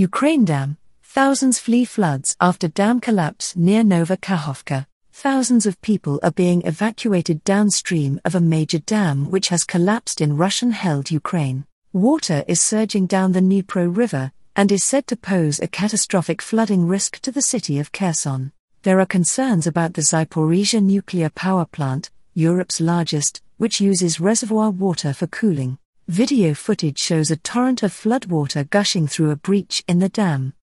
Ukraine dam. Thousands flee floods after dam collapse near Nova Kakhovka. Thousands of people are being evacuated downstream of a major dam which has collapsed in Russian held Ukraine. Water is surging down the Dnipro River and is said to pose a catastrophic flooding risk to the city of Kherson. There are concerns about the Zaporizhia nuclear power plant, Europe's largest, which uses reservoir water for cooling. Video footage shows a torrent of floodwater gushing through a breach in the dam.